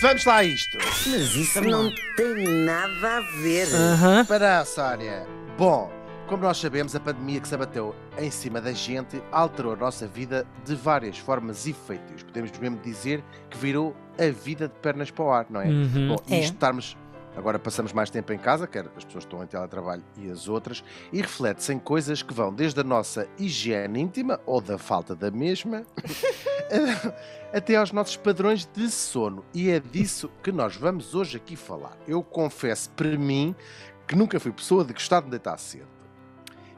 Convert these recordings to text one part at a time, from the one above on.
Vamos lá a isto. Mas isso não tem nada a ver. Para a Sónia. Bom, como nós sabemos, a pandemia que se abateu em cima da gente alterou a nossa vida de várias formas e feitios. Podemos mesmo dizer que virou a vida de pernas para o ar, não é? Uhum. Bom, É. isto estarmos. Agora passamos mais tempo em casa, quer as pessoas que estão em teletrabalho e as outras, e reflete-se em coisas que vão desde a nossa higiene íntima, ou da falta da mesma, até aos nossos padrões de sono. E é disso que nós vamos hoje aqui falar. Eu confesso para mim que nunca fui pessoa de gostar de deitar cedo.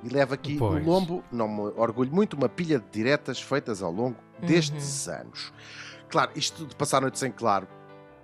E levo aqui Pois. no lombo, não me orgulho muito, uma pilha de diretas feitas ao longo destes anos. Claro, isto de passar noites em claro,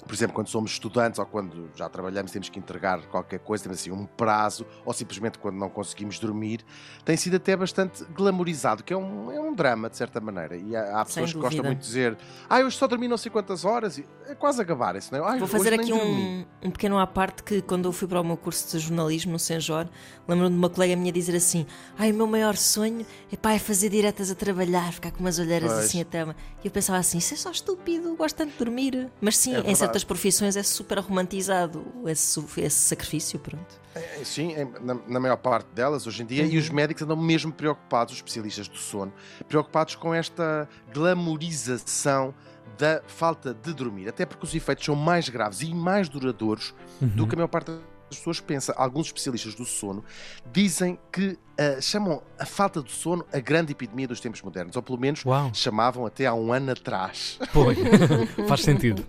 por exemplo, quando somos estudantes ou quando já trabalhamos temos que entregar qualquer coisa, temos assim um prazo, ou simplesmente quando não conseguimos dormir, tem sido até bastante glamorizado, que é um, é um drama, de certa maneira. E há, há pessoas que gostam muito de dizer ah, hoje só dormi não sei quantas horas, e é quase a gabar isso, não é? "Ai, Vou fazer aqui dormi." um, um pequeno à parte que quando eu fui para o meu curso de jornalismo no Senjor, lembro-me de uma colega minha dizer assim: Ai, o meu maior sonho é, pá, é fazer diretas a trabalhar, ficar com umas olheiras Pois. assim até. E eu pensava assim: Isso é só estúpido, gosto tanto de dormir. Mas sim, É em verdade. Certas profissões é super romantizado esse, esse sacrifício, pronto. É, Sim, em- na, na maior parte delas hoje em dia, e Uhum. os médicos andam mesmo preocupados, os especialistas do sono, preocupados com esta glamorização da falta de dormir, até porque os efeitos são mais graves e mais duradouros do Uhum. que a maior parte das pessoas pensa. Alguns especialistas do sono dizem que ah, chamam a falta de sono a grande epidemia dos tempos modernos, ou pelo menos Uau. chamavam até há um ano atrás. Pois. Faz sentido.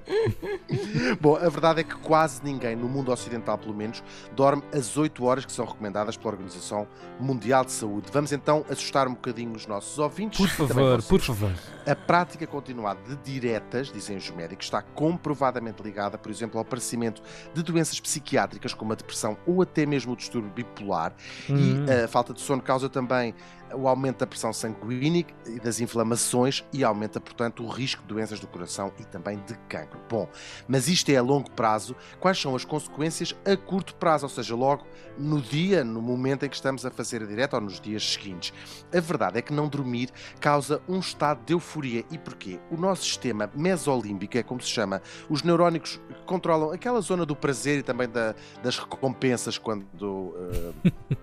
Bom, a verdade é que quase ninguém, no mundo ocidental pelo menos, dorme as 8 horas que são recomendadas pela Organização Mundial de Saúde. Vamos então assustar um bocadinho os nossos ouvintes. Por favor, por favor. A prática continuada de diretas, dizem os médicos, está comprovadamente ligada, por exemplo, ao aparecimento de doenças psiquiátricas como a depressão ou até mesmo o distúrbio bipolar. Hum. E a falta de sono causa também o aumento da pressão sanguínea e das inflamações e aumenta, portanto, o risco de doenças do coração e também de cancro. Bom, mas isto é a longo prazo. Quais são as consequências a curto prazo? Ou seja, logo no dia, no momento em que estamos a fazer a direta ou nos dias seguintes. A verdade é que não dormir causa um estado de euforia. E porquê? O nosso sistema mesolímbico, é como se chama, os neurónicos controlam aquela zona do prazer e também da- das recompensas quando...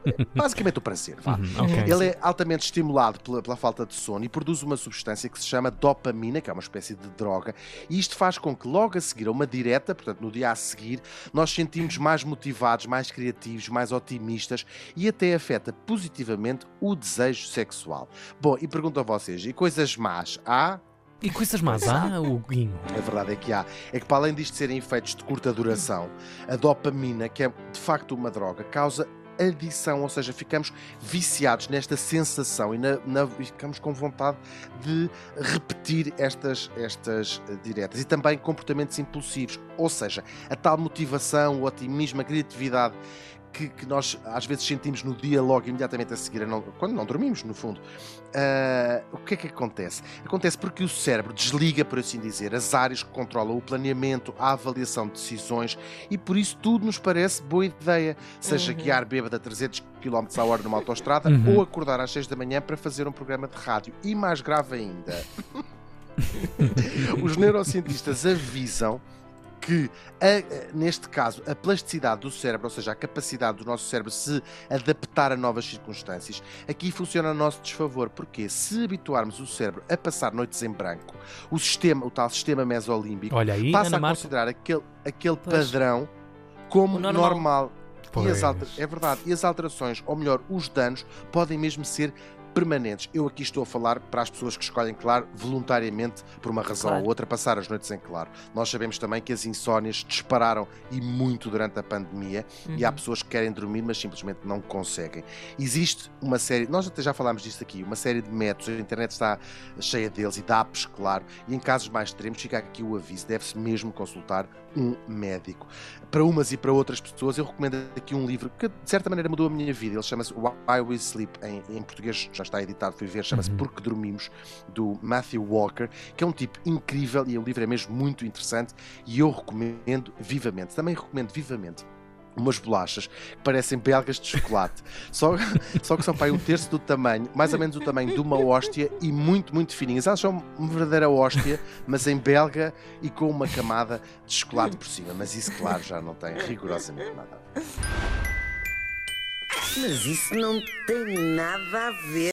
eh, basicamente o prazer, vá. Uhum, ok. Ele é altamente estimulado pela, pela falta de sono e produz uma substância que se chama dopamina, que é uma espécie de droga, e isto faz com que logo a seguir a uma direta, portanto no dia a seguir, nós sentimos mais motivados, mais criativos, mais otimistas e até afeta positivamente o desejo sexual. Bom, e pergunto a vocês, e coisas más há? E coisas más há, o Guinho? A verdade é que há. É que para além disto serem efeitos de curta duração, a dopamina, que é de facto uma droga, causa adição, ou seja, ficamos viciados nesta sensação e, na- na- ficamos com vontade de repetir estas, estas eh, diretas e também comportamentos impulsivos, ou seja, a tal motivação, o otimismo, a criatividade que, que nós às vezes sentimos no dia logo imediatamente a seguir, a não- quando não dormimos, no fundo. Ah, o que é que acontece? Acontece porque o cérebro desliga, por assim dizer, as áreas que controlam o planeamento, a avaliação de decisões e por isso tudo nos parece boa ideia, seja Uhum. guiar bêbado a 300 km a hora numa autostrada Uhum. ou acordar às 6 da manhã para fazer um programa de rádio. E mais grave ainda, os neurocientistas avisam que, a- neste caso, a plasticidade do cérebro, ou seja, a capacidade do nosso cérebro se adaptar a novas circunstâncias, aqui funciona a nosso desfavor, porque se habituarmos o cérebro a passar noites em branco, o sistema, o tal sistema mesolímbico, Olha aí, passa Ana a Marta. considerar aquele, aquele Pois. padrão como O normal. normal. E as alter- É verdade. E as alterações, ou melhor, os danos, podem mesmo ser permanentes. Eu aqui estou a falar para as pessoas que escolhem, claro, voluntariamente, por uma razão Claro. ou outra, passar as noites em claro. Nós sabemos também que as insónias dispararam e muito durante a pandemia e há Uhum. pessoas que querem dormir, mas simplesmente não conseguem. Existe uma série, nós até já falámos disto aqui, uma série de métodos, a internet está cheia deles e de apps, claro, e em casos mais extremos fica aqui o aviso, deve-se mesmo consultar um médico. Para umas e para outras pessoas, eu recomendo aqui um livro que de certa maneira mudou a minha vida. Ele chama-se Why We Sleep, em, em português já está editado, fui ver, chama-se Uhum. Porque Dormimos, do Matthew Walker, que é um tipo incrível e o livro é mesmo muito interessante e eu recomendo vivamente. Também recomendo vivamente umas bolachas que parecem belgas de chocolate, só, só que são para aí um terço do tamanho, mais ou menos o tamanho de uma hóstia e muito, muito fininhas. Elas são uma verdadeira hóstia, mas em belga e com uma camada de chocolate por cima. Mas isso, claro, já não tem rigorosamente nada. a ver. Mas isso não tem nada a ver.